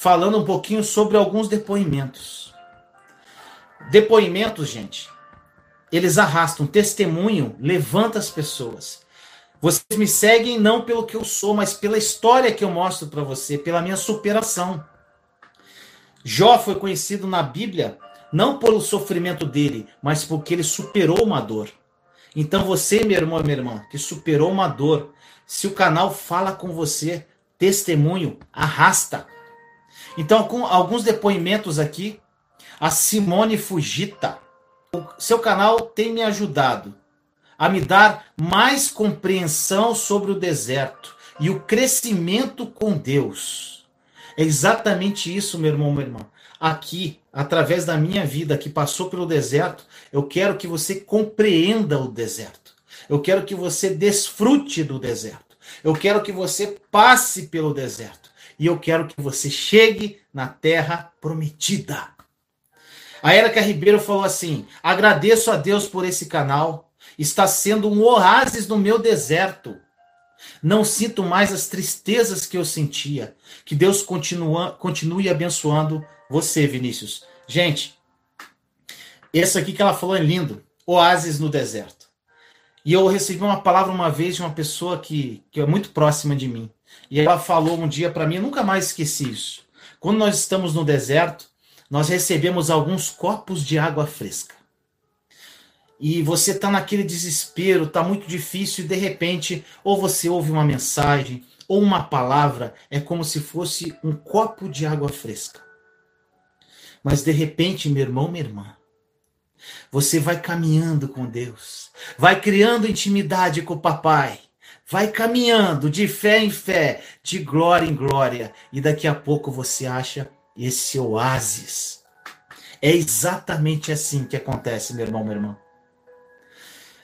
falando um pouquinho sobre alguns depoimentos. Depoimentos, gente, eles arrastam. Testemunho levanta as pessoas. Vocês me seguem não pelo que eu sou, mas pela história que eu mostro para você, pela minha superação. Jó foi conhecido na Bíblia não pelo sofrimento dele, mas porque ele superou uma dor. Então você, meu irmão minha irmã, que superou uma dor, se o canal fala com você, testemunho, arrasta. Então, com alguns depoimentos aqui, a Simone Fujita. O seu canal tem me ajudado a me dar mais compreensão sobre o deserto e o crescimento com Deus. É exatamente isso, meu irmão, minha irmã. Aqui, através da minha vida que passou pelo deserto, eu quero que você compreenda o deserto. Eu quero que você desfrute do deserto. Eu quero que você passe pelo deserto. E eu quero que você chegue na terra prometida. A Érica Ribeiro falou assim: agradeço a Deus por esse canal está sendo um oásis no meu deserto. Não sinto mais as tristezas que eu sentia. Que Deus continua, continue abençoando você, Vinícius. Gente, esse aqui que ela falou é lindo. Oásis no deserto. E eu recebi uma palavra uma vez de uma pessoa que, que é muito próxima de mim. E ela falou um dia para mim, eu nunca mais esqueci isso. Quando nós estamos no deserto, nós recebemos alguns copos de água fresca e você está naquele desespero, está muito difícil, e de repente, ou você ouve uma mensagem, ou uma palavra, é como se fosse um copo de água fresca. Mas de repente, meu irmão, minha irmã, você vai caminhando com Deus, vai criando intimidade com o papai, vai caminhando de fé em fé, de glória em glória, e daqui a pouco você acha esse oásis. É exatamente assim que acontece, meu irmão, minha irmã.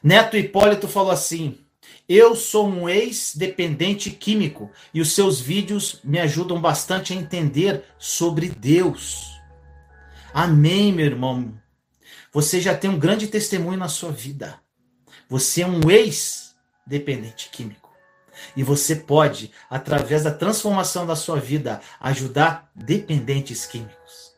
Neto Hipólito falou assim: Eu sou um ex-dependente químico e os seus vídeos me ajudam bastante a entender sobre Deus. Amém, meu irmão. Você já tem um grande testemunho na sua vida. Você é um ex-dependente químico. E você pode, através da transformação da sua vida, ajudar dependentes químicos.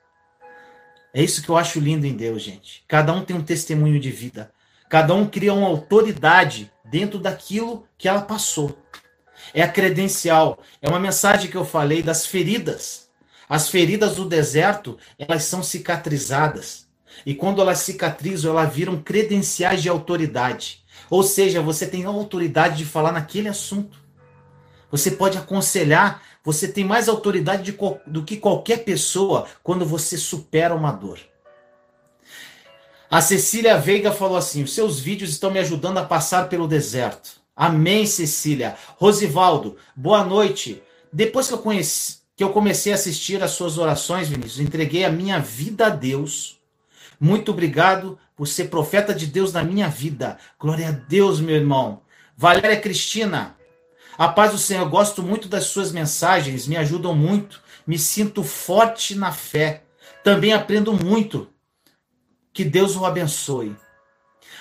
É isso que eu acho lindo em Deus, gente. Cada um tem um testemunho de vida. Cada um cria uma autoridade dentro daquilo que ela passou. É a credencial, é uma mensagem que eu falei das feridas. As feridas do deserto, elas são cicatrizadas. E quando elas cicatrizam, elas viram credenciais de autoridade. Ou seja, você tem autoridade de falar naquele assunto. Você pode aconselhar, você tem mais autoridade de, do que qualquer pessoa quando você supera uma dor. A Cecília Veiga falou assim: os seus vídeos estão me ajudando a passar pelo deserto. Amém, Cecília. Rosivaldo, boa noite. Depois que eu, conheci, que eu comecei a assistir as suas orações, Vinícius, entreguei a minha vida a Deus. Muito obrigado por ser profeta de Deus na minha vida. Glória a Deus, meu irmão. Valéria Cristina, a paz do Senhor, gosto muito das suas mensagens, me ajudam muito. Me sinto forte na fé. Também aprendo muito que Deus o abençoe.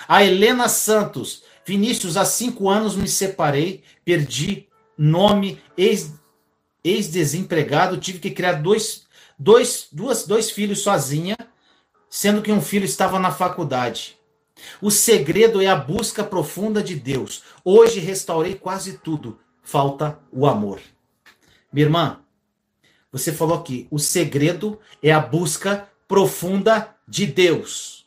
A Helena Santos. Vinícius, há cinco anos me separei, perdi nome, ex-desempregado, ex tive que criar dois, dois, duas, dois filhos sozinha, sendo que um filho estava na faculdade. O segredo é a busca profunda de Deus. Hoje restaurei quase tudo, falta o amor. Minha irmã, você falou aqui, o segredo é a busca profunda de Deus.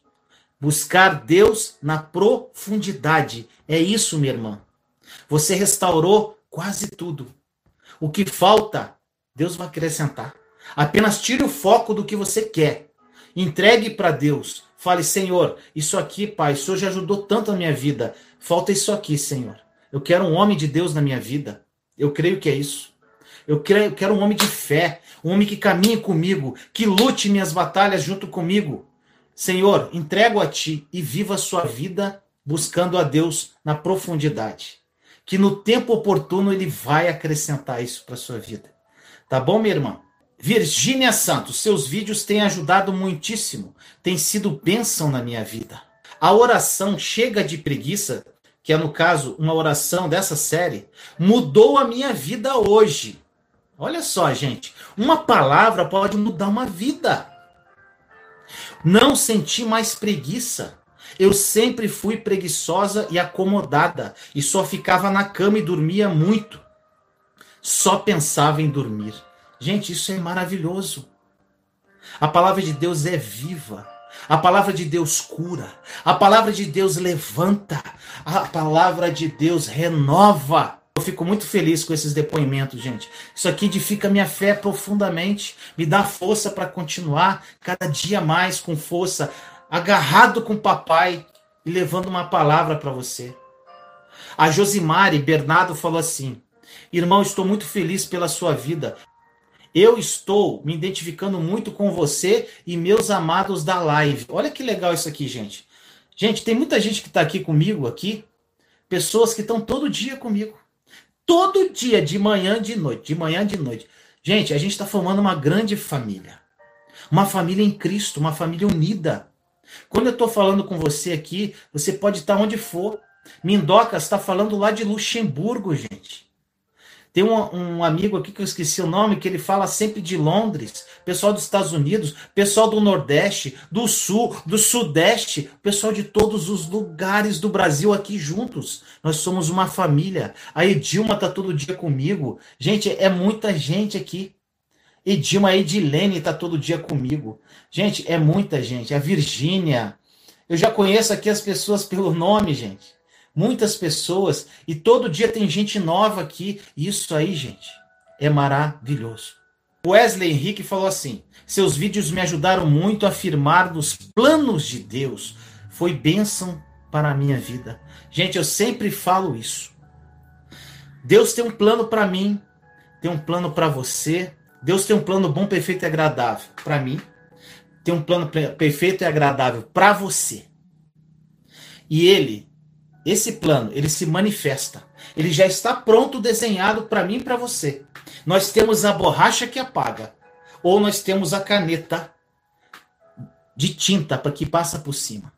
Buscar Deus na profundidade. É isso, minha irmã. Você restaurou quase tudo. O que falta, Deus vai acrescentar. Apenas tire o foco do que você quer. Entregue para Deus. Fale, Senhor, isso aqui, Pai, o Senhor já ajudou tanto a minha vida. Falta isso aqui, Senhor. Eu quero um homem de Deus na minha vida. Eu creio que é isso. Eu quero um homem de fé, um homem que caminhe comigo, que lute minhas batalhas junto comigo. Senhor, entrego a ti e viva a sua vida buscando a Deus na profundidade. Que no tempo oportuno ele vai acrescentar isso para sua vida. Tá bom, minha irmã? Virgínia Santos, seus vídeos têm ajudado muitíssimo, tem sido bênção na minha vida. A oração Chega de Preguiça, que é no caso uma oração dessa série, mudou a minha vida hoje. Olha só, gente. Uma palavra pode mudar uma vida. Não senti mais preguiça. Eu sempre fui preguiçosa e acomodada e só ficava na cama e dormia muito. Só pensava em dormir. Gente, isso é maravilhoso. A palavra de Deus é viva. A palavra de Deus cura. A palavra de Deus levanta. A palavra de Deus renova. Eu fico muito feliz com esses depoimentos, gente. Isso aqui edifica minha fé profundamente, me dá força para continuar cada dia mais com força, agarrado com o papai e levando uma palavra para você. A Josimari Bernardo falou assim: Irmão, estou muito feliz pela sua vida. Eu estou me identificando muito com você e meus amados da live. Olha que legal isso aqui, gente. Gente, tem muita gente que está aqui comigo aqui, pessoas que estão todo dia comigo. Todo dia, de manhã, de noite, de manhã, de noite. Gente, a gente está formando uma grande família. Uma família em Cristo, uma família unida. Quando eu estou falando com você aqui, você pode estar onde for. Mindoca está falando lá de Luxemburgo, gente. Tem um, um, amigo aqui que eu esqueci o nome, que ele fala sempre de Londres, pessoal dos Estados Unidos, pessoal do Nordeste, do Sul, do Sudeste, pessoal de todos os lugares do Brasil aqui juntos. Nós somos uma família. A Edilma tá todo dia comigo. Gente, é muita gente aqui. Edilma, a Edilene tá todo dia comigo. Gente, é muita gente. A Virgínia. Eu já conheço aqui as pessoas pelo nome, gente muitas pessoas e todo dia tem gente nova aqui. Isso aí, gente, é maravilhoso. Wesley Henrique falou assim: seus vídeos me ajudaram muito a afirmar nos planos de Deus. Foi bênção para a minha vida. Gente, eu sempre falo isso. Deus tem um plano para mim, tem um plano para você. Deus tem um plano bom, perfeito e agradável para mim. Tem um plano perfeito e agradável para você. E ele esse plano, ele se manifesta. Ele já está pronto, desenhado para mim e para você. Nós temos a borracha que apaga, ou nós temos a caneta de tinta para que passa por cima.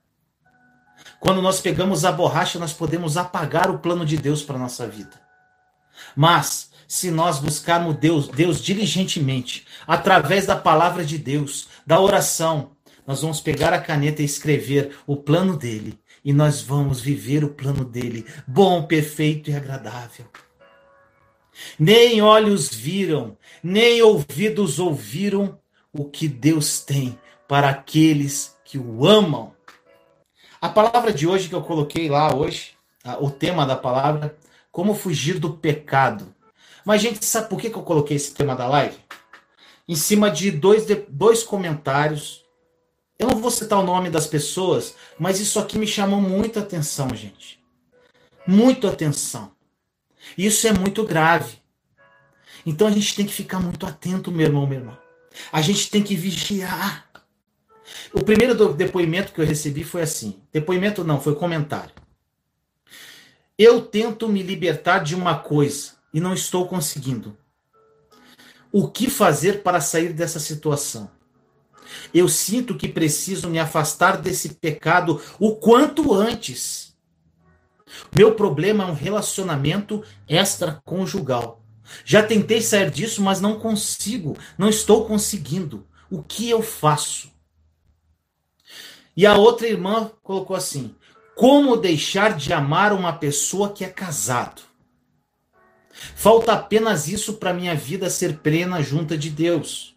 Quando nós pegamos a borracha, nós podemos apagar o plano de Deus para nossa vida. Mas se nós buscarmos Deus, Deus diligentemente, através da palavra de Deus, da oração, nós vamos pegar a caneta e escrever o plano dele e nós vamos viver o plano dele, bom, perfeito e agradável. Nem olhos viram, nem ouvidos ouviram o que Deus tem para aqueles que o amam. A palavra de hoje que eu coloquei lá hoje, o tema da palavra, como fugir do pecado. Mas, gente, sabe por que eu coloquei esse tema da live? Em cima de dois, dois comentários eu não vou citar o nome das pessoas, mas isso aqui me chamou muita atenção, gente. Muito atenção. Isso é muito grave. Então a gente tem que ficar muito atento, meu irmão, meu irmão. A gente tem que vigiar. O primeiro depoimento que eu recebi foi assim: depoimento não, foi comentário. Eu tento me libertar de uma coisa e não estou conseguindo. O que fazer para sair dessa situação? Eu sinto que preciso me afastar desse pecado o quanto antes. Meu problema é um relacionamento extraconjugal. Já tentei sair disso, mas não consigo, não estou conseguindo. O que eu faço? E a outra irmã colocou assim: Como deixar de amar uma pessoa que é casado? Falta apenas isso para minha vida ser plena junto de Deus.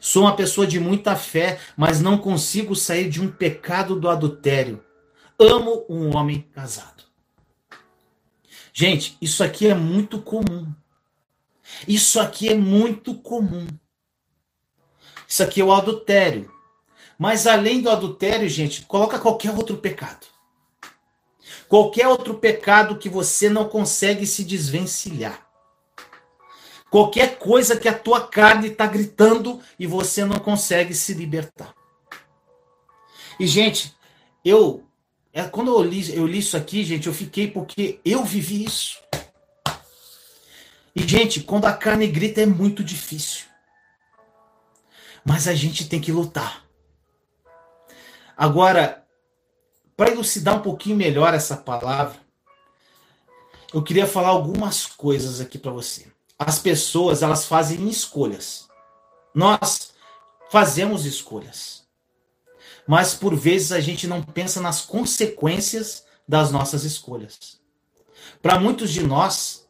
Sou uma pessoa de muita fé, mas não consigo sair de um pecado do adultério. Amo um homem casado. Gente, isso aqui é muito comum. Isso aqui é muito comum. Isso aqui é o adultério. Mas além do adultério, gente, coloca qualquer outro pecado. Qualquer outro pecado que você não consegue se desvencilhar. Qualquer coisa que a tua carne está gritando e você não consegue se libertar. E, gente, eu. É, quando eu li, eu li isso aqui, gente, eu fiquei porque eu vivi isso. E, gente, quando a carne grita é muito difícil. Mas a gente tem que lutar. Agora, para elucidar um pouquinho melhor essa palavra, eu queria falar algumas coisas aqui para você. As pessoas elas fazem escolhas. Nós fazemos escolhas. Mas por vezes a gente não pensa nas consequências das nossas escolhas. Para muitos de nós,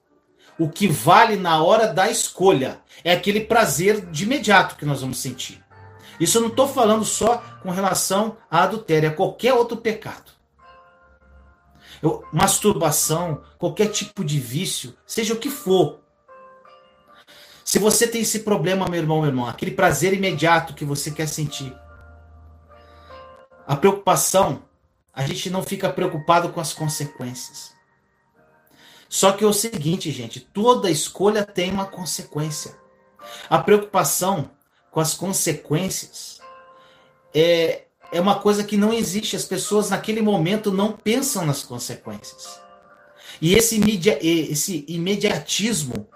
o que vale na hora da escolha é aquele prazer de imediato que nós vamos sentir. Isso eu não estou falando só com relação à adultério, a qualquer outro pecado. Eu, masturbação, qualquer tipo de vício, seja o que for. Se você tem esse problema, meu irmão, meu irmão, aquele prazer imediato que você quer sentir, a preocupação, a gente não fica preocupado com as consequências. Só que é o seguinte, gente, toda escolha tem uma consequência. A preocupação com as consequências é, é uma coisa que não existe. As pessoas naquele momento não pensam nas consequências. E esse, media, esse imediatismo,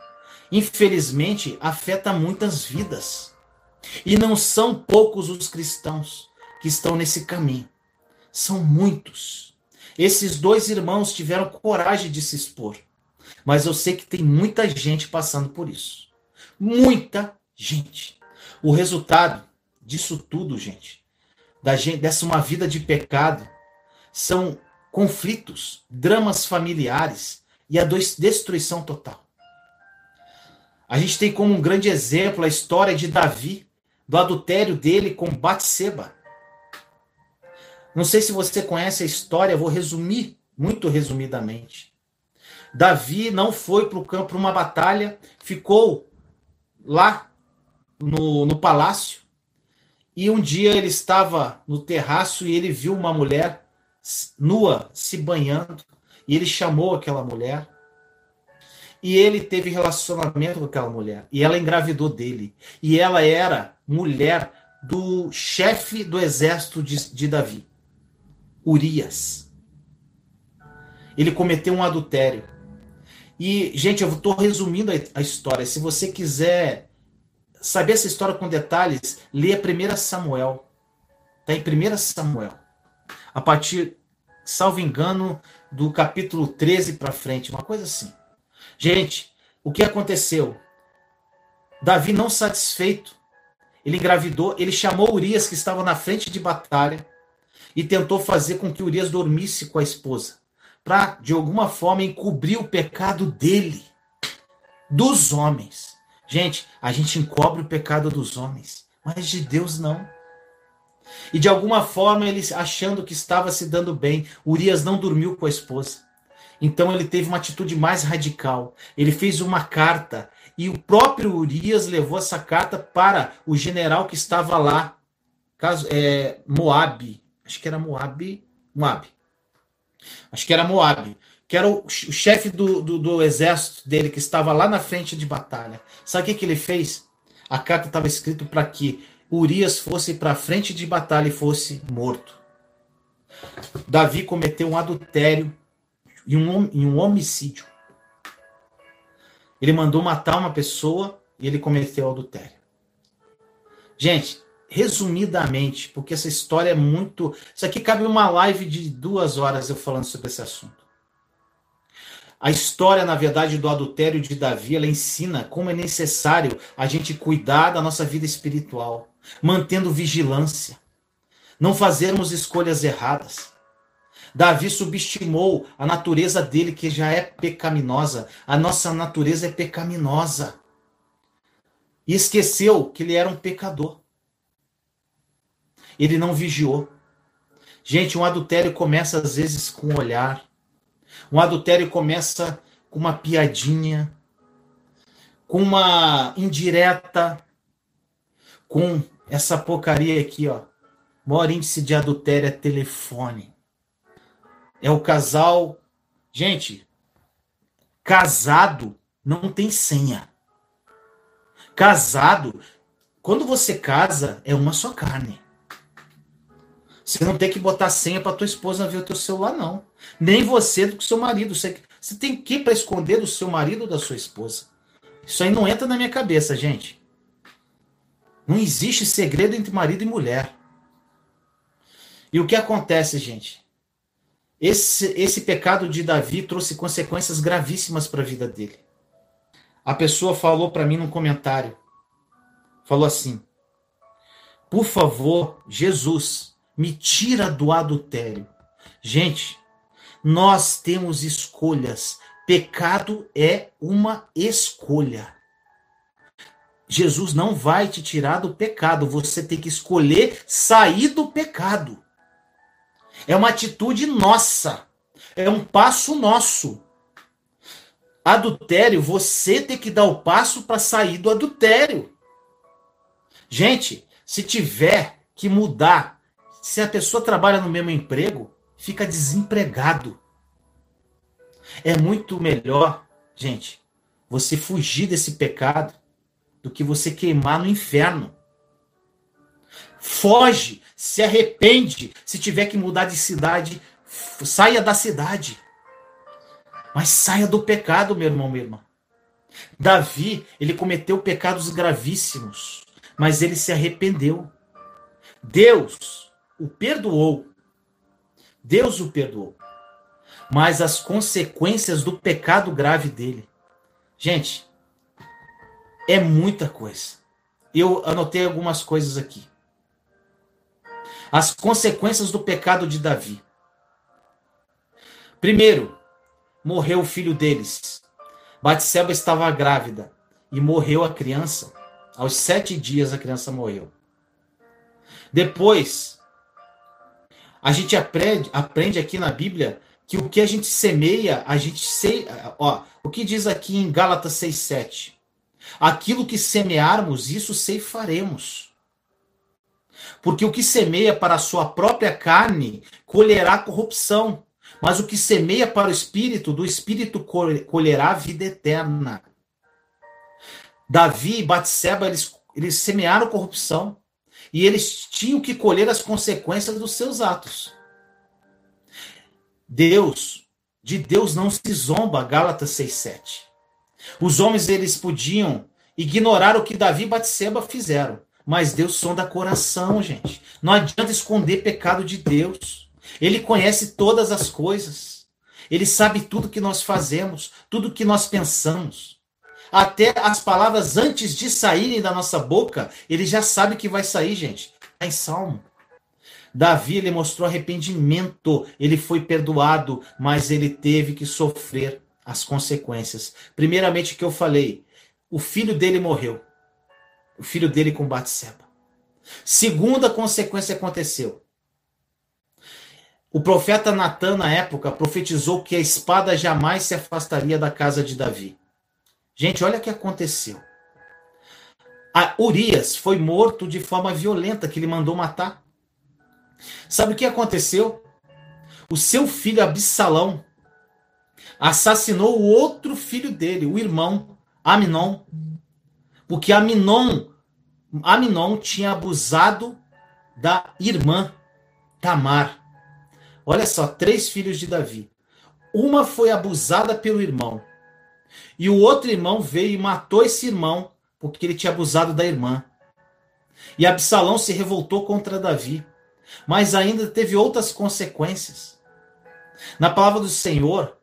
infelizmente, afeta muitas vidas. E não são poucos os cristãos que estão nesse caminho. São muitos. Esses dois irmãos tiveram coragem de se expor. Mas eu sei que tem muita gente passando por isso. Muita gente. O resultado disso tudo, gente, da gente dessa uma vida de pecado, são conflitos, dramas familiares e a destruição total. A gente tem como um grande exemplo a história de Davi, do adultério dele com Batseba. Não sei se você conhece a história, vou resumir muito resumidamente. Davi não foi para o campo para uma batalha, ficou lá no, no palácio. E um dia ele estava no terraço e ele viu uma mulher nua se banhando. E ele chamou aquela mulher. E ele teve relacionamento com aquela mulher. E ela engravidou dele. E ela era mulher do chefe do exército de, de Davi. Urias. Ele cometeu um adultério. E, gente, eu estou resumindo a, a, história. Se você quiser saber essa história com detalhes, leia 1 Samuel. Está em 1 Samuel. A partir, salvo engano, do capítulo 13 para frente, uma coisa assim. Gente, o que aconteceu? Davi, não satisfeito, ele engravidou, ele chamou Urias, que estava na frente de batalha, e tentou fazer com que Urias dormisse com a esposa, para de alguma forma encobrir o pecado dele, dos homens. Gente, a gente encobre o pecado dos homens, mas de Deus não. E de alguma forma ele achando que estava se dando bem, Urias não dormiu com a esposa. Então ele teve uma atitude mais radical. Ele fez uma carta e o próprio Urias levou essa carta para o general que estava lá, caso é, Moabe, acho que era Moab, Moab. Acho que era Moab, que era o, chefe do, do, do, exército dele que estava lá na frente de batalha. Sabe o que, que ele fez? A carta estava escrito para que Urias fosse para a frente de batalha e fosse morto. Davi cometeu um adultério e um, e um homicídio. Ele mandou matar uma pessoa e ele cometeu adultério. Gente, resumidamente, porque essa história é muito. Isso aqui cabe uma live de duas horas eu falando sobre esse assunto. A história, na verdade, do adultério de Davi, ela ensina como é necessário a gente cuidar da nossa vida espiritual, mantendo vigilância, não fazermos escolhas erradas. Davi subestimou a natureza dele, que já é pecaminosa. A nossa natureza é pecaminosa. E esqueceu que ele era um pecador. Ele não vigiou. Gente, um adultério começa às vezes com um olhar. Um adultério começa com uma piadinha, com uma indireta, com essa porcaria aqui, ó. O maior índice de adultério é telefone. É o casal. Gente, casado não tem senha. Casado, quando você casa, é uma só carne. Você não tem que botar senha para tua esposa ver o teu celular, não. Nem você do seu marido. Você, você tem que para esconder do seu marido ou da sua esposa. Isso aí não entra na minha cabeça, gente. Não existe segredo entre marido e mulher. E o que acontece, gente? Esse, esse pecado de Davi trouxe consequências gravíssimas para a vida dele. a pessoa falou para mim num comentário, falou assim: Por favor, Jesus, me tira do adultério. Gente, nós temos escolhas. Pecado é uma escolha. Jesus não vai te tirar do pecado, você tem que escolher sair do pecado. É uma atitude nossa, é um passo nosso. Adultério, você tem que dar o passo para sair do adultério. Gente, se tiver que mudar, se a pessoa trabalha no mesmo emprego, fica desempregado. É muito melhor, gente, você fugir desse pecado do que você queimar no inferno. Foge, se arrepende, se tiver que mudar de cidade, saia da cidade. Mas saia do pecado, meu irmão, minha irmã. Davi, ele cometeu pecados gravíssimos, mas ele se arrependeu. Deus o perdoou. Deus o perdoou. Mas as consequências do pecado grave dele. Gente, é muita coisa. Eu anotei algumas coisas aqui. As consequências do pecado de Davi. Primeiro, morreu o filho deles. Batseba estava grávida e morreu a criança. Aos sete dias a criança morreu. Depois, a gente aprende, aprende aqui na Bíblia que o que a gente semeia, a gente sei, ó, o que diz aqui em Gálatas 6:7. Aquilo que semearmos, isso ceifaremos. Porque o que semeia para a sua própria carne colherá corrupção, mas o que semeia para o espírito, do espírito colherá vida eterna. Davi e Batseba, eles, eles semearam corrupção e eles tinham que colher as consequências dos seus atos. Deus, de Deus não se zomba, Gálatas 6:7. Os homens eles podiam ignorar o que Davi e Batseba fizeram, mas Deus sonda coração, gente. Não adianta esconder pecado de Deus. Ele conhece todas as coisas. Ele sabe tudo que nós fazemos, tudo que nós pensamos. Até as palavras antes de saírem da nossa boca, ele já sabe que vai sair, gente. Está em Salmo. Davi ele mostrou arrependimento, ele foi perdoado, mas ele teve que sofrer as consequências. Primeiramente que eu falei, o filho dele morreu. O filho dele com Batseba. Segunda consequência aconteceu. O profeta Natan, na época, profetizou que a espada jamais se afastaria da casa de Davi. Gente, olha o que aconteceu. A Urias foi morto de forma violenta, que ele mandou matar. Sabe o que aconteceu? O seu filho Absalão assassinou o outro filho dele, o irmão Aminon, porque Aminon, Aminon tinha abusado da irmã Tamar. Olha só, três filhos de Davi. Uma foi abusada pelo irmão. E o outro irmão veio e matou esse irmão porque ele tinha abusado da irmã. E Absalão se revoltou contra Davi. Mas ainda teve outras consequências. Na palavra do Senhor,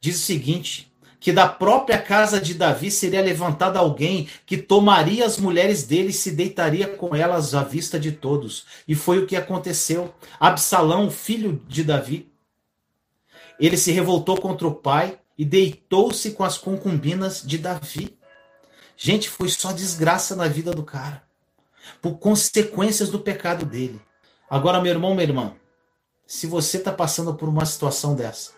diz o seguinte: que da própria casa de Davi seria levantado alguém que tomaria as mulheres dele e se deitaria com elas à vista de todos. E foi o que aconteceu. Absalão, filho de Davi, ele se revoltou contra o pai e deitou-se com as concubinas de Davi. Gente, foi só desgraça na vida do cara, por consequências do pecado dele. Agora, meu irmão, minha irmã, se você está passando por uma situação dessa,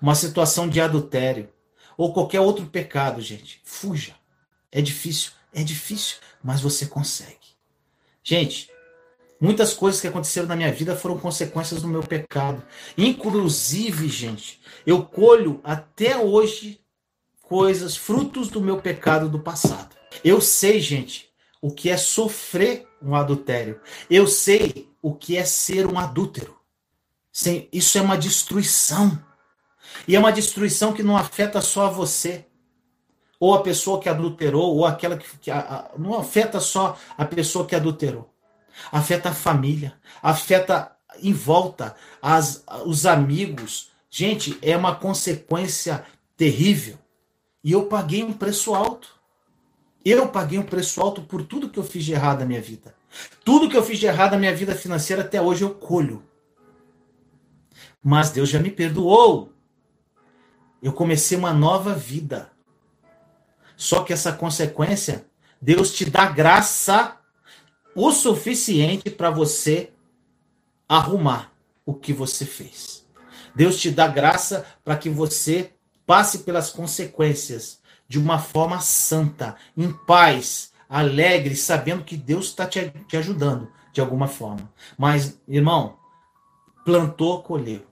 uma situação de adultério, ou qualquer outro pecado, gente, fuja. É difícil, é difícil, mas você consegue. Gente, Muitas coisas que aconteceram na minha vida foram consequências do meu pecado. Inclusive, gente, eu colho até hoje coisas, frutos do meu pecado do passado. Eu sei, gente, o que é sofrer um adultério. Eu sei o que é ser um adúltero. Isso é uma destruição. E é uma destruição que não afeta só você, ou a pessoa que adulterou, ou aquela que, que a, a, não afeta só a pessoa que adulterou afeta a família, afeta em volta as, os amigos. Gente, é uma consequência terrível. E eu paguei um preço alto. Eu paguei um preço alto por tudo que eu fiz de errado na minha vida. Tudo que eu fiz de errado na minha vida financeira até hoje eu colho. Mas Deus já me perdoou. Eu comecei uma nova vida. Só que essa consequência, Deus te dá graça o suficiente para você arrumar o que você fez. Deus te dá graça para que você passe pelas consequências de uma forma santa, em paz, alegre, sabendo que Deus está te, te ajudando de alguma forma. Mas, irmão, plantou, colheu.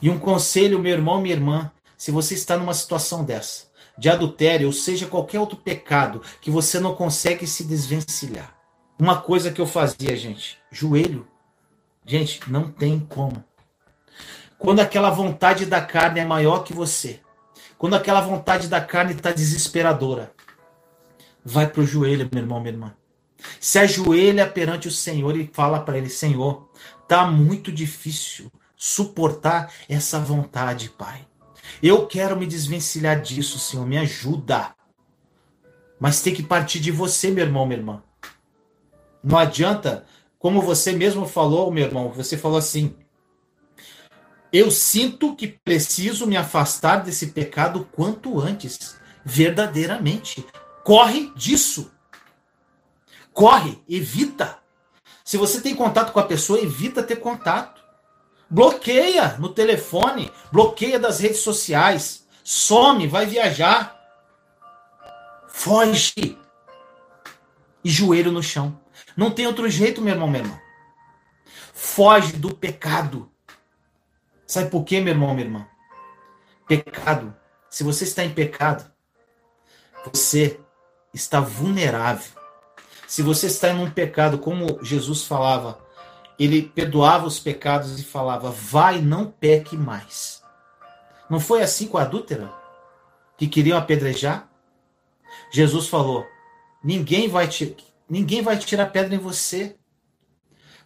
E um conselho, meu irmão, minha irmã, se você está numa situação dessa, de adultério, ou seja, qualquer outro pecado que você não consegue se desvencilhar. Uma coisa que eu fazia, gente, joelho. Gente, não tem como. Quando aquela vontade da carne é maior que você, quando aquela vontade da carne está desesperadora, vai para o joelho, meu irmão, minha irmã. Se ajoelha perante o Senhor e fala para ele: Senhor, tá muito difícil suportar essa vontade, Pai. Eu quero me desvencilhar disso, Senhor, me ajuda. Mas tem que partir de você, meu irmão, minha irmã. Não adianta, como você mesmo falou, meu irmão, você falou assim: eu sinto que preciso me afastar desse pecado quanto antes, verdadeiramente. Corre disso. Corre, evita. Se você tem contato com a pessoa, evita ter contato. Bloqueia no telefone, bloqueia das redes sociais, some, vai viajar. Foge. E joelho no chão. Não tem outro jeito, meu irmão, meu irmão. Foge do pecado. Sabe por quê, meu irmão, minha irmã? Pecado. Se você está em pecado, você está vulnerável. Se você está em um pecado, como Jesus falava, ele perdoava os pecados e falava: vai, não peque mais. Não foi assim com a adúltera? Que queriam apedrejar? Jesus falou: ninguém vai te, ninguém vai tirar pedra em você.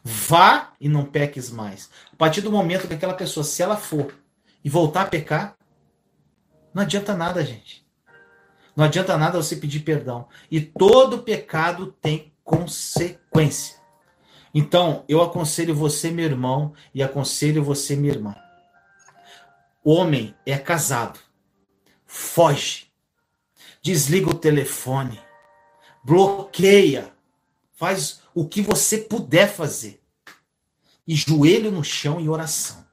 Vá e não peques mais. A partir do momento que aquela pessoa, se ela for e voltar a pecar, não adianta nada, gente. Não adianta nada você pedir perdão. E todo pecado tem consequência. Então, eu aconselho você, meu irmão, e aconselho você, minha irmã. Homem é casado. Foge. Desliga o telefone. Bloqueia. Faz o que você puder fazer. E joelho no chão e oração.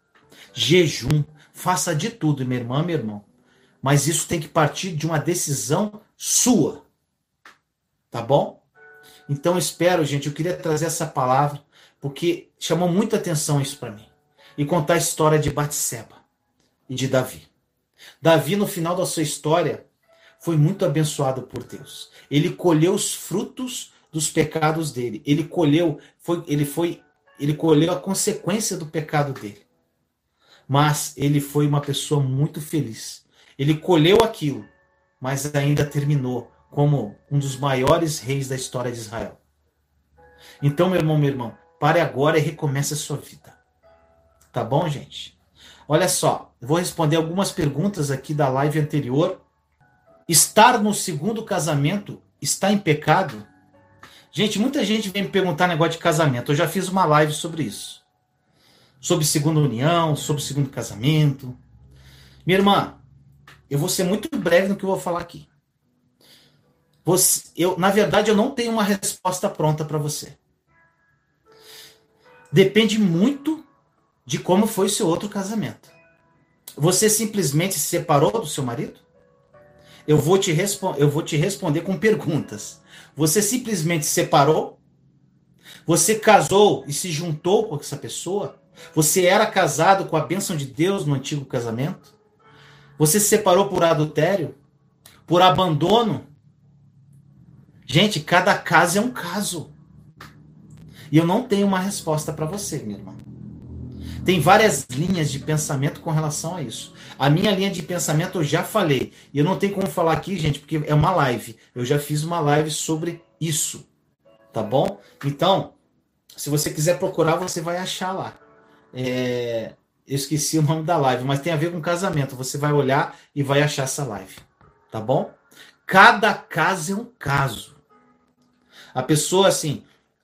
Jejum. Faça de tudo, minha irmã, meu irmão. Mas isso tem que partir de uma decisão sua. Tá bom? Então espero, gente, eu queria trazer essa palavra porque chamou muita atenção isso para mim. E contar a história de Batseba e de Davi. Davi no final da sua história foi muito abençoado por Deus. Ele colheu os frutos dos pecados dele. Ele colheu, foi, ele foi, ele colheu a consequência do pecado dele. Mas ele foi uma pessoa muito feliz. Ele colheu aquilo, mas ainda terminou como um dos maiores reis da história de Israel. Então, meu irmão, meu irmão, pare agora e recomece a sua vida. Tá bom, gente? Olha só, vou responder algumas perguntas aqui da live anterior. Estar no segundo casamento está em pecado? Gente, muita gente vem me perguntar negócio de casamento. Eu já fiz uma live sobre isso. Sobre segunda união, sobre segundo casamento. Minha irmã, eu vou ser muito breve no que eu vou falar aqui. Você, eu, na verdade, eu não tenho uma resposta pronta para você. Depende muito de como foi o seu outro casamento. Você simplesmente se separou do seu marido? Eu vou te, eu vou te responder com perguntas. Você simplesmente separou? Você casou e se juntou com essa pessoa? Você era casado com a bênção de Deus no antigo casamento? Você se separou por adultério? Por abandono? Gente, cada caso é um caso. E eu não tenho uma resposta para você, minha irmã. Tem várias linhas de pensamento com relação a isso. A minha linha de pensamento eu já falei. E eu não tenho como falar aqui, gente, porque é uma live. Eu já fiz uma live sobre isso. Tá bom? Então, se você quiser procurar, você vai achar lá. É... Eu esqueci o nome da live, mas tem a ver com casamento. Você vai olhar e vai achar essa live. Tá bom? Cada caso é um caso. A pessoa, assim.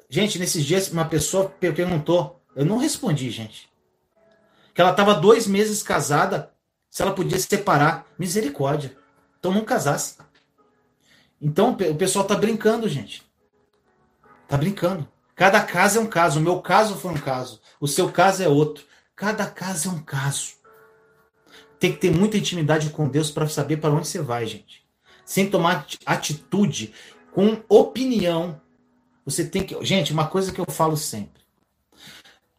Gente, nesses dias, uma pessoa perguntou. Eu não respondi, gente. Que ela estava dois meses casada. Se ela podia se separar. Misericórdia. Então não casasse. Então o pessoal tá brincando, gente. Tá brincando. Cada caso é um caso. O meu caso foi um caso. O seu caso é outro. Cada caso é um caso. Tem que ter muita intimidade com Deus para saber para onde você vai, gente. Sem tomar atitude, com opinião. Você tem que. Gente, uma coisa que eu falo sempre.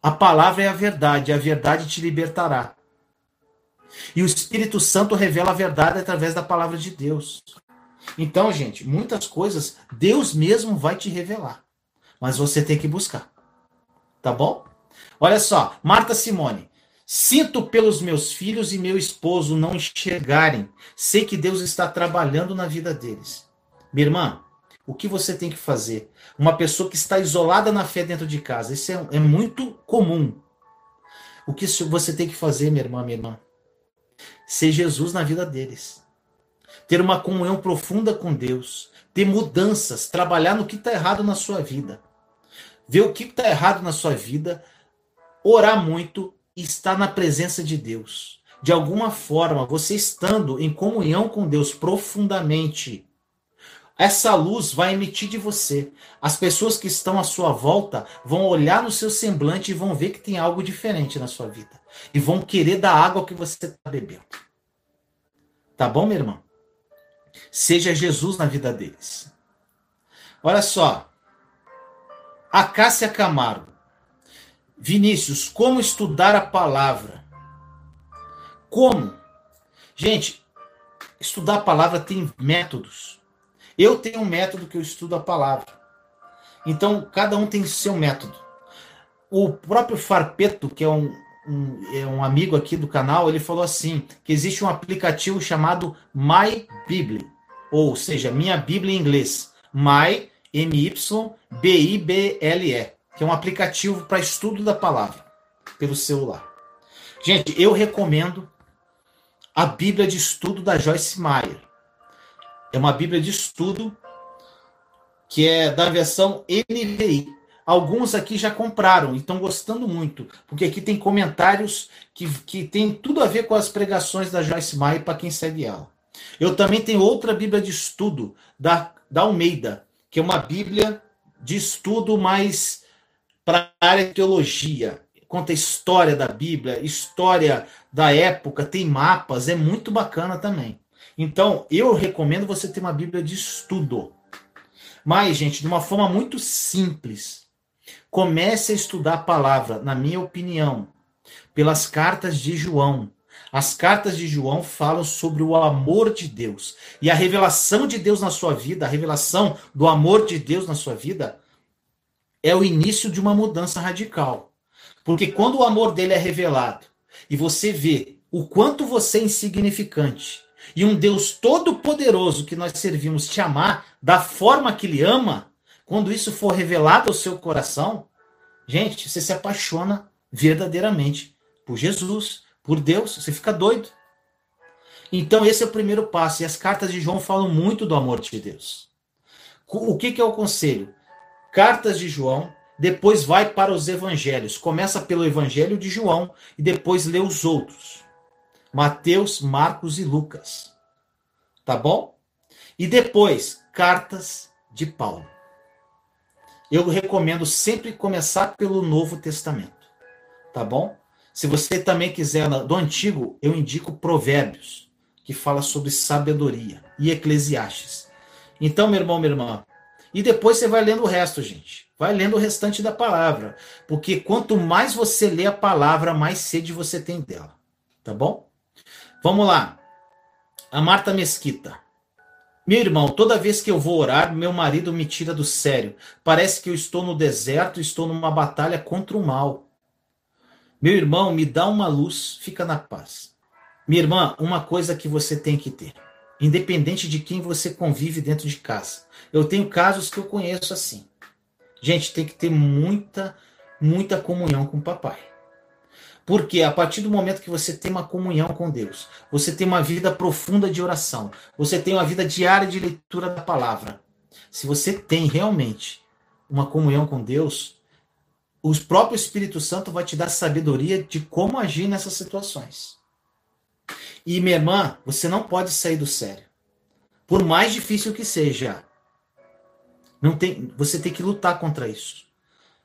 A palavra é a verdade, a verdade te libertará. E o Espírito Santo revela a verdade através da palavra de Deus. Então, gente, muitas coisas Deus mesmo vai te revelar mas você tem que buscar. Tá bom? Olha só, Marta Simone. Sinto pelos meus filhos e meu esposo não enxergarem. Sei que Deus está trabalhando na vida deles. Minha irmã, o que você tem que fazer? Uma pessoa que está isolada na fé dentro de casa. Isso é, é muito comum. O que você tem que fazer, minha irmã, minha irmã? Ser Jesus na vida deles. Ter uma comunhão profunda com Deus. Ter mudanças. Trabalhar no que está errado na sua vida ver o que está errado na sua vida, orar muito e estar na presença de Deus. De alguma forma, você estando em comunhão com Deus profundamente, essa luz vai emitir de você. As pessoas que estão à sua volta vão olhar no seu semblante e vão ver que tem algo diferente na sua vida. E vão querer da água que você está bebendo. Tá bom, meu irmão? Seja Jesus na vida deles. Olha só, a Cássia Camargo. Vinícius, como estudar a palavra? Como? Gente, estudar a palavra tem métodos. Eu tenho um método que eu estudo a palavra. Então, cada um tem seu método. O próprio Farpeto, que é um, um, é um amigo aqui do canal, ele falou assim: que existe um aplicativo chamado My Bible, ou seja, Minha Bíblia em inglês. My M-Y-B-I-B-L-E, que é um aplicativo para estudo da palavra pelo celular. Gente, eu recomendo a Bíblia de Estudo da Joyce Meyer. É uma Bíblia de estudo que é da versão NVI. Alguns aqui já compraram e estão gostando muito, porque aqui tem comentários que, que tem tudo a ver com as pregações da Joyce Meyer para quem segue ela. Eu também tenho outra Bíblia de estudo da, da Almeida, que é uma Bíblia de estudo mais para a área de teologia. Conta a história da Bíblia, história da época, tem mapas, é muito bacana também. Então, eu recomendo você ter uma Bíblia de estudo. Mas, gente, de uma forma muito simples. Comece a estudar a palavra, na minha opinião, pelas cartas de João. As cartas de João falam sobre o amor de Deus. E a revelação de Deus na sua vida, a revelação do amor de Deus na sua vida, é o início de uma mudança radical. Porque quando o amor dele é revelado e você vê o quanto você é insignificante e um Deus todo-poderoso que nós servimos te amar da forma que ele ama, quando isso for revelado ao seu coração, gente, você se apaixona verdadeiramente por Jesus, por Deus, você fica doido. Então, esse é o primeiro passo. E as cartas de João falam muito do amor de Deus. O que, que é o conselho? Cartas de João, depois vai para os evangelhos. Começa pelo evangelho de João e depois lê os outros: Mateus, Marcos e Lucas. Tá bom? E depois, cartas de Paulo. Eu recomendo sempre começar pelo Novo Testamento. Tá bom? Se você também quiser do antigo, eu indico Provérbios, que fala sobre sabedoria, e Eclesiastes. Então, meu irmão, minha irmã, e depois você vai lendo o resto, gente. Vai lendo o restante da palavra, porque quanto mais você lê a palavra, mais sede você tem dela. Tá bom? Vamos lá. A Marta Mesquita. Meu irmão, toda vez que eu vou orar, meu marido me tira do sério. Parece que eu estou no deserto, estou numa batalha contra o mal. Meu irmão, me dá uma luz, fica na paz. Minha irmã, uma coisa que você tem que ter, independente de quem você convive dentro de casa. Eu tenho casos que eu conheço assim. Gente, tem que ter muita, muita comunhão com o papai. Porque a partir do momento que você tem uma comunhão com Deus, você tem uma vida profunda de oração, você tem uma vida diária de leitura da palavra. Se você tem realmente uma comunhão com Deus, o próprio Espírito Santo vai te dar sabedoria de como agir nessas situações. E minha irmã, você não pode sair do sério. Por mais difícil que seja. Não tem, você tem que lutar contra isso.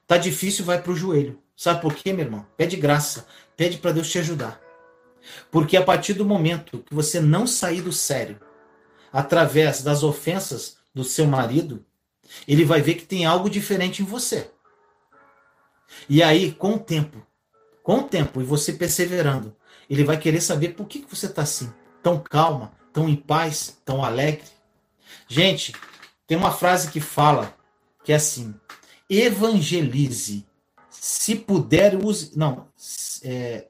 Tá difícil, vai pro joelho. Sabe por quê, meu irmão? Pede graça, pede para Deus te ajudar. Porque a partir do momento que você não sair do sério, através das ofensas do seu marido, ele vai ver que tem algo diferente em você. E aí, com o tempo, com o tempo, e você perseverando, ele vai querer saber por que, que você está assim, tão calma, tão em paz, tão alegre. Gente, tem uma frase que fala que é assim: evangelize. Se puder, use. Não, é,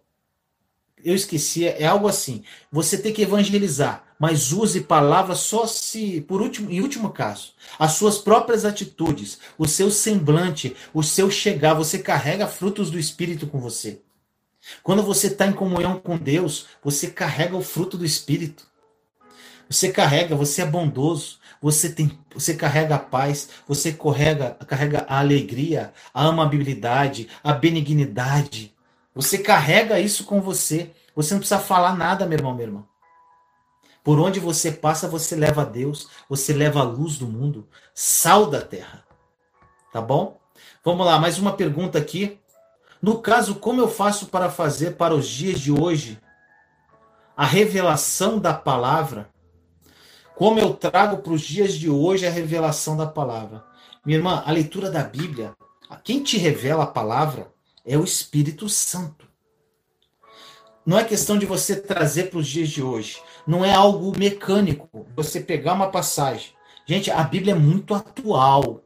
eu esqueci, é algo assim. Você tem que evangelizar, mas use palavras só se, por último, em último caso, as suas próprias atitudes, o seu semblante, o seu chegar, você carrega frutos do Espírito com você. Quando você está em comunhão com Deus, você carrega o fruto do Espírito. Você carrega, você é bondoso, você tem, você carrega a paz, você carrega, carrega a alegria, a amabilidade, a benignidade. Você carrega isso com você. Você não precisa falar nada, meu irmão, meu irmão. Por onde você passa, você leva a Deus, você leva a luz do mundo, sal da terra. Tá bom? Vamos lá, mais uma pergunta aqui. No caso, como eu faço para fazer para os dias de hoje a revelação da palavra? Como eu trago para os dias de hoje a revelação da palavra? Minha irmã, a leitura da Bíblia, quem te revela a palavra é o Espírito Santo. Não é questão de você trazer para os dias de hoje. Não é algo mecânico. Você pegar uma passagem. Gente, a Bíblia é muito atual.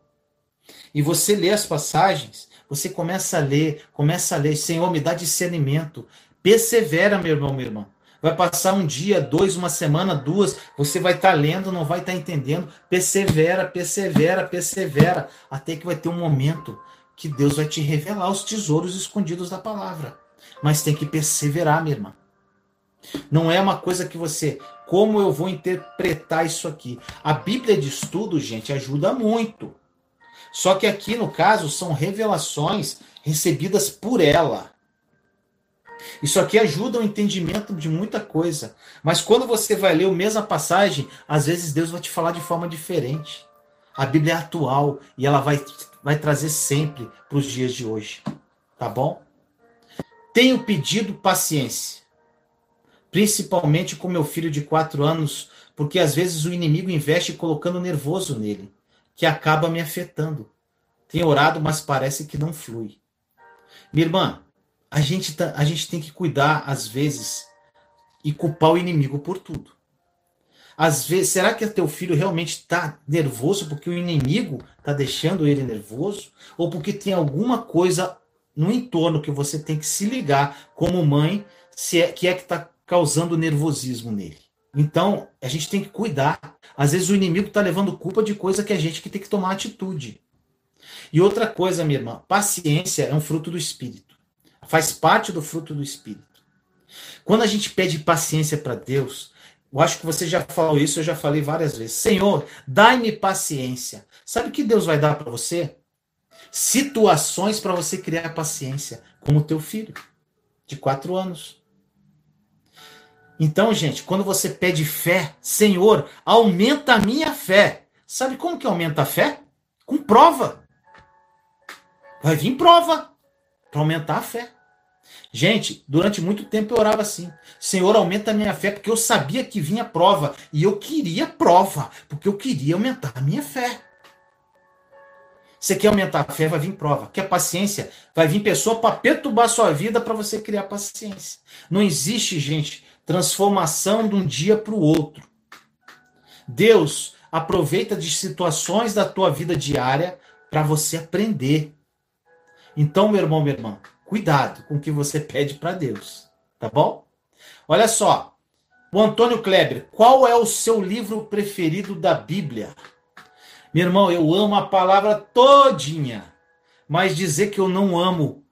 E você lê as passagens você começa a ler, começa a ler, Senhor, me dá discernimento. Persevera, meu irmão, minha irmã. Vai passar um dia, dois, uma semana, duas, você vai estar tá lendo, não vai estar tá entendendo. Persevera, persevera, persevera, até que vai ter um momento que Deus vai te revelar os tesouros escondidos da palavra. Mas tem que perseverar, minha irmã. Não é uma coisa que você, como eu vou interpretar isso aqui? A Bíblia de estudo, gente, ajuda muito. Só que aqui, no caso, são revelações recebidas por ela. Isso aqui ajuda o entendimento de muita coisa. Mas quando você vai ler a mesma passagem, às vezes Deus vai te falar de forma diferente. A Bíblia é atual e ela vai, vai trazer sempre para os dias de hoje. Tá bom? Tenho pedido paciência, principalmente com meu filho de quatro anos, porque às vezes o inimigo investe colocando nervoso nele que acaba me afetando. Tenho orado, mas parece que não flui. Minha irmã, a gente, tá, a gente tem que cuidar, às vezes, e culpar o inimigo por tudo. Às vezes, será que teu filho realmente está nervoso porque o inimigo está deixando ele nervoso? Ou porque tem alguma coisa no entorno que você tem que se ligar como mãe, se é, que é que está causando nervosismo nele? Então, a gente tem que cuidar. Às vezes o inimigo está levando culpa de coisa que a gente que tem que tomar atitude. E outra coisa, minha irmã, paciência é um fruto do Espírito. Faz parte do fruto do Espírito. Quando a gente pede paciência para Deus, eu acho que você já falou isso, eu já falei várias vezes. Senhor, dai-me paciência. Sabe o que Deus vai dar para você? Situações para você criar paciência, como o teu filho, de quatro anos. Então, gente, quando você pede fé, Senhor, aumenta a minha fé. Sabe como que aumenta a fé? Com prova. Vai vir prova para aumentar a fé. Gente, durante muito tempo eu orava assim: Senhor, aumenta a minha fé, porque eu sabia que vinha prova. E eu queria prova, porque eu queria aumentar a minha fé. Você quer aumentar a fé, vai vir prova. Quer paciência? Vai vir pessoa para perturbar a sua vida para você criar paciência. Não existe, gente, transformação de um dia para o outro. Deus aproveita de situações da tua vida diária para você aprender. Então, meu irmão, minha irmã, cuidado com o que você pede para Deus, tá bom? Olha só, o Antônio Kleber, qual é o seu livro preferido da Bíblia? Meu irmão, eu amo a palavra todinha, mas dizer que eu não amo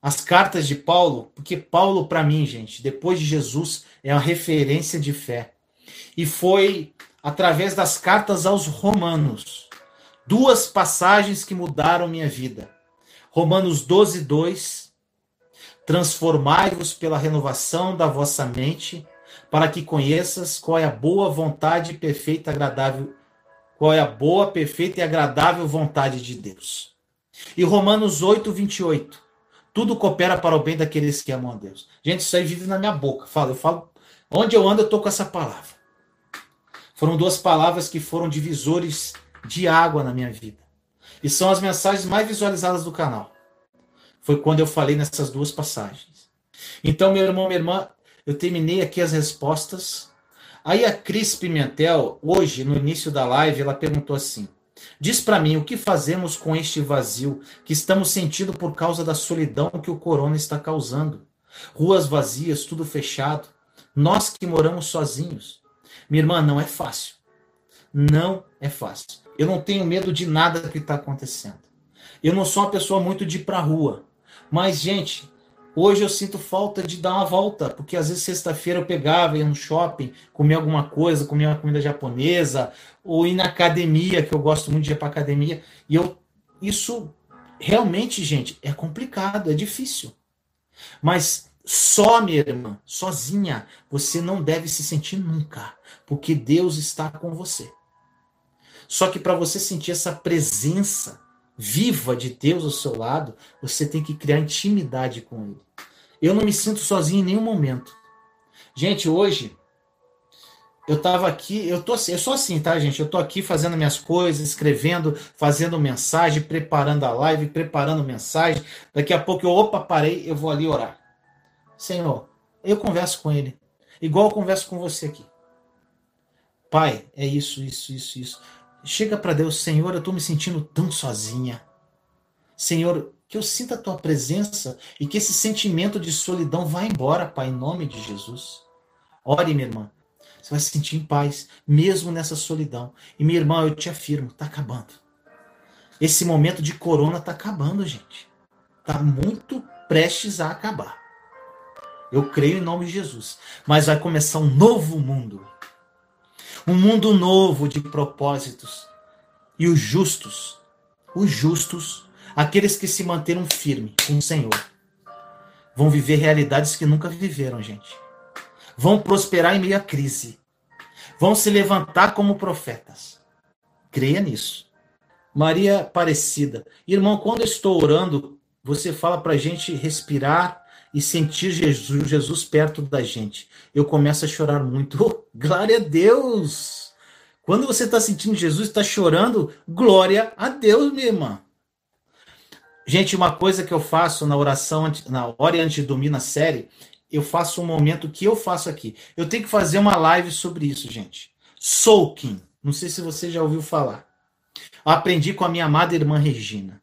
as cartas de Paulo, porque Paulo, para mim, gente, depois de Jesus, é uma referência de fé. E foi através das cartas aos Romanos, duas passagens que mudaram minha vida. Romanos 12, 2. Transformai-vos pela renovação da vossa mente, para que conheças qual é a boa vontade perfeita e agradável, qual é a boa, perfeita e agradável vontade de Deus. E Romanos 8, 28. Tudo coopera para o bem daqueles que amam a Deus. Gente, isso aí vive na minha boca. Falo, eu falo, onde eu ando, eu tô com essa palavra. Foram duas palavras que foram divisores de água na minha vida. E são as mensagens mais visualizadas do canal. Foi quando eu falei nessas duas passagens. Então, meu irmão, minha irmã, eu terminei aqui as respostas. Aí a Cris Pimentel, hoje, no início da live, ela perguntou assim: Diz para mim o que fazemos com este vazio que estamos sentindo por causa da solidão que o corona está causando. Ruas vazias, tudo fechado. Nós que moramos sozinhos. Minha irmã, não é fácil. Não é fácil. Eu não tenho medo de nada que está acontecendo. Eu não sou uma pessoa muito de ir para rua. Mas, gente, Hoje eu sinto falta de dar uma volta, porque às vezes sexta-feira eu pegava, ia no shopping, comia alguma coisa, comia uma comida japonesa, ou ir na academia, que eu gosto muito de ir para academia. E eu isso realmente, gente, é complicado, é difícil. Mas só, minha irmã, sozinha, você não deve se sentir nunca, porque Deus está com você. Só que para você sentir essa presença viva de Deus ao seu lado, você tem que criar intimidade com Ele. Eu não me sinto sozinho em nenhum momento. Gente, hoje eu tava aqui, eu tô assim, eu sou assim, tá, gente? Eu tô aqui fazendo minhas coisas, escrevendo, fazendo mensagem, preparando a live, preparando mensagem. Daqui a pouco eu, opa, parei, eu vou ali orar. Senhor, eu converso com ele, igual eu converso com você aqui. Pai, é isso, isso, isso, isso. Chega para Deus, Senhor, eu estou me sentindo tão sozinha. Senhor, que eu sinta a tua presença e que esse sentimento de solidão vá embora, Pai, em nome de Jesus. Ore, minha irmã. Você vai se sentir em paz, mesmo nessa solidão. E minha irmã, eu te afirmo, está acabando. Esse momento de corona está acabando, gente. Está muito prestes a acabar. Eu creio em nome de Jesus. Mas vai começar um novo mundo um mundo novo de propósitos. E os justos, os justos, aqueles que se manteram firmes com o Senhor, vão viver realidades que nunca viveram, gente. Vão prosperar em meio à crise. Vão se levantar como profetas. Creia nisso. Maria Aparecida. Irmão, quando eu estou orando, você fala para a gente respirar e sentir Jesus, Jesus perto da gente. Eu começo a chorar muito. glória a Deus! Quando você está sentindo Jesus, está chorando, glória a Deus, minha irmã. Gente, uma coisa que eu faço na oração, na hora antes de dormir na série, eu faço um momento que eu faço aqui. Eu tenho que fazer uma live sobre isso, gente. Soaking. Não sei se você já ouviu falar. aprendi com a minha amada irmã Regina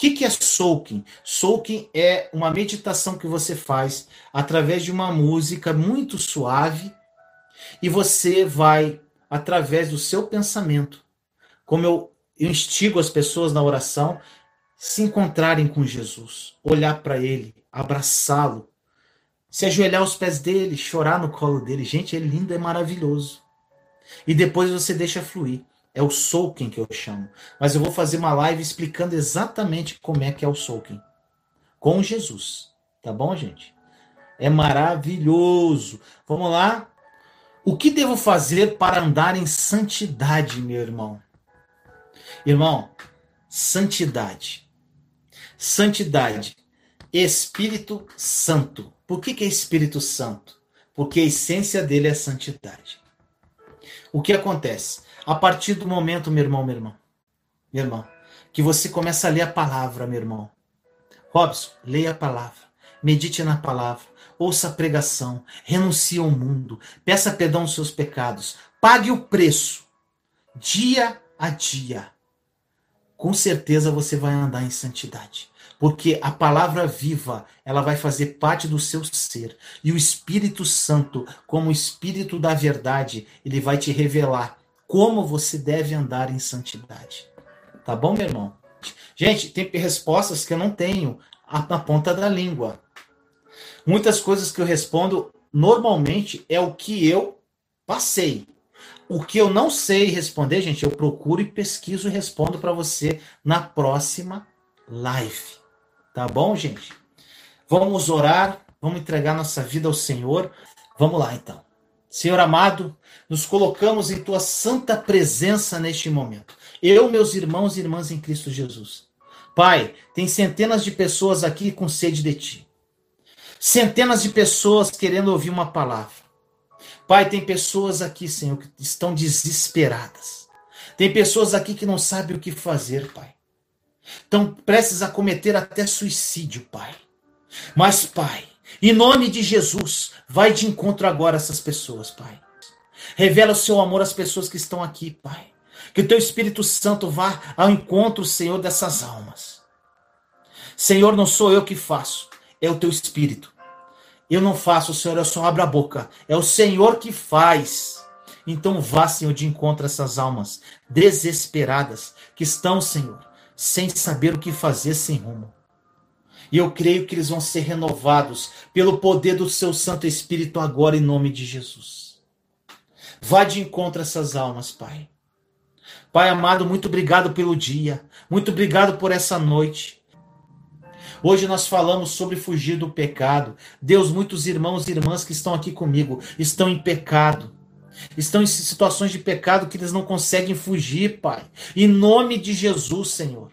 que, que é soaking? Soaking é uma meditação que você faz através de uma música muito suave e você vai, através do seu pensamento, como eu, eu instigo as pessoas na oração, se encontrarem com Jesus, olhar para Ele, abraçá-lo, se ajoelhar aos pés dele, chorar no colo dele. Gente, é lindo, é maravilhoso. E depois você deixa fluir. É o soaking que eu chamo. Mas eu vou fazer uma live explicando exatamente como é que é o soaking. Com Jesus. Tá bom, gente? É maravilhoso. Vamos lá? O que devo fazer para andar em santidade, meu irmão? Irmão, santidade. Santidade. Espírito Santo. Por que, que é Espírito Santo? Porque a essência dele é santidade. O que acontece? A partir do momento, meu irmão, meu irmão, meu irmão, que você começa a ler a palavra, meu irmão. Robson, leia a palavra, medite na palavra, ouça a pregação, renuncie ao mundo, peça perdão aos seus pecados, pague o preço, dia a dia. Com certeza você vai andar em santidade porque a palavra viva, ela vai fazer parte do seu ser. E o Espírito Santo, como o Espírito da verdade, ele vai te revelar como você deve andar em santidade. Tá bom, meu irmão? Gente, tem respostas que eu não tenho na ponta da língua. Muitas coisas que eu respondo normalmente é o que eu passei. O que eu não sei responder, gente, eu procuro e pesquiso e respondo para você na próxima live. Tá bom, gente? Vamos orar, vamos entregar nossa vida ao Senhor. Vamos lá, então. Senhor amado, nos colocamos em tua santa presença neste momento. Eu, meus irmãos e irmãs em Cristo Jesus. Pai, tem centenas de pessoas aqui com sede de ti. Centenas de pessoas querendo ouvir uma palavra. Pai, tem pessoas aqui, Senhor, que estão desesperadas. Tem pessoas aqui que não sabem o que fazer, Pai. Estão prestes a cometer até suicídio, Pai. Mas, Pai, em nome de Jesus, vai de encontro agora essas pessoas, Pai. Revela o seu amor às pessoas que estão aqui, Pai. Que o teu Espírito Santo vá ao encontro, Senhor, dessas almas. Senhor, não sou eu que faço, é o teu Espírito. Eu não faço, Senhor, eu só abro a boca. É o Senhor que faz. Então vá, Senhor, de encontro a essas almas desesperadas que estão, Senhor, sem saber o que fazer sem rumo. E eu creio que eles vão ser renovados pelo poder do seu Santo Espírito agora, em nome de Jesus. Vá de encontro a essas almas, Pai. Pai amado, muito obrigado pelo dia. Muito obrigado por essa noite. Hoje nós falamos sobre fugir do pecado. Deus, muitos irmãos e irmãs que estão aqui comigo estão em pecado. Estão em situações de pecado que eles não conseguem fugir, Pai. Em nome de Jesus, Senhor.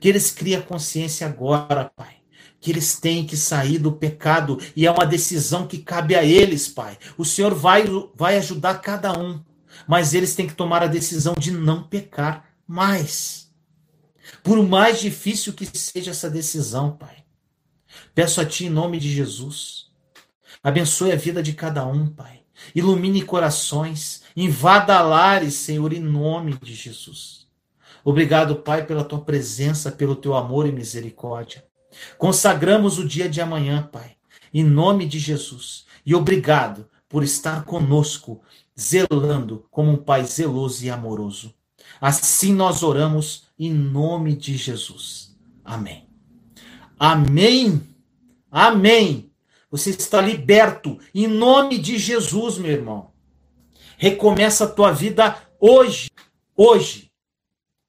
Que eles criem consciência agora, Pai. Que eles têm que sair do pecado e é uma decisão que cabe a eles, Pai. O Senhor vai, vai ajudar cada um, mas eles têm que tomar a decisão de não pecar mais. Por mais difícil que seja essa decisão, Pai. Peço a Ti em nome de Jesus. Abençoe a vida de cada um, Pai. Ilumine corações. Invada lares, Senhor, em nome de Jesus. Obrigado, Pai, pela Tua presença, pelo Teu amor e misericórdia. Consagramos o dia de amanhã, Pai, em nome de Jesus. E obrigado por estar conosco, zelando como um Pai zeloso e amoroso. Assim nós oramos em nome de Jesus. Amém. Amém. Amém. Você está liberto em nome de Jesus, meu irmão. Recomeça a tua vida hoje. Hoje.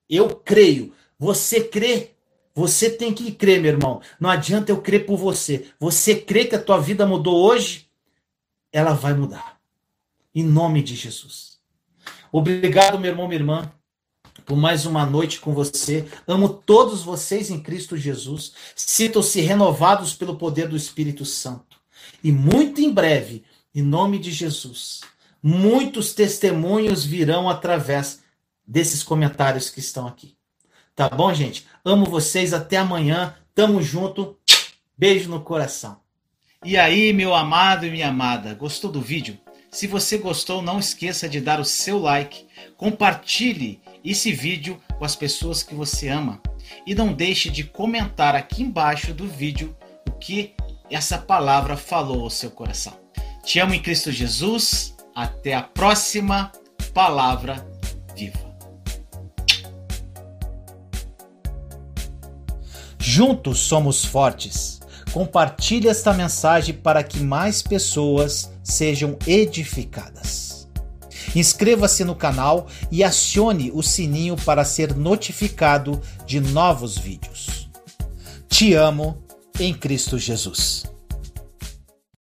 Eu creio. Você crê? Você tem que crer, meu irmão. Não adianta eu crer por você. Você crê que a tua vida mudou hoje? Ela vai mudar. Em nome de Jesus. Obrigado, meu irmão, minha irmã por mais uma noite com você. Amo todos vocês em Cristo Jesus. Sintam-se renovados pelo poder do Espírito Santo. E muito em breve, em nome de Jesus, muitos testemunhos virão através desses comentários que estão aqui. Tá bom, gente? Amo vocês. Até amanhã. Tamo junto. Beijo no coração. E aí, meu amado e minha amada, gostou do vídeo? Se você gostou, não esqueça de dar o seu like, compartilhe esse vídeo com as pessoas que você ama e não deixe de comentar aqui embaixo do vídeo o que essa palavra falou ao seu coração. Te amo em Cristo Jesus. Até a próxima palavra viva. Juntos somos fortes. Compartilhe esta mensagem para que mais pessoas sejam edificadas. Inscreva-se no canal e acione o sininho para ser notificado de novos vídeos. Te amo em Cristo Jesus.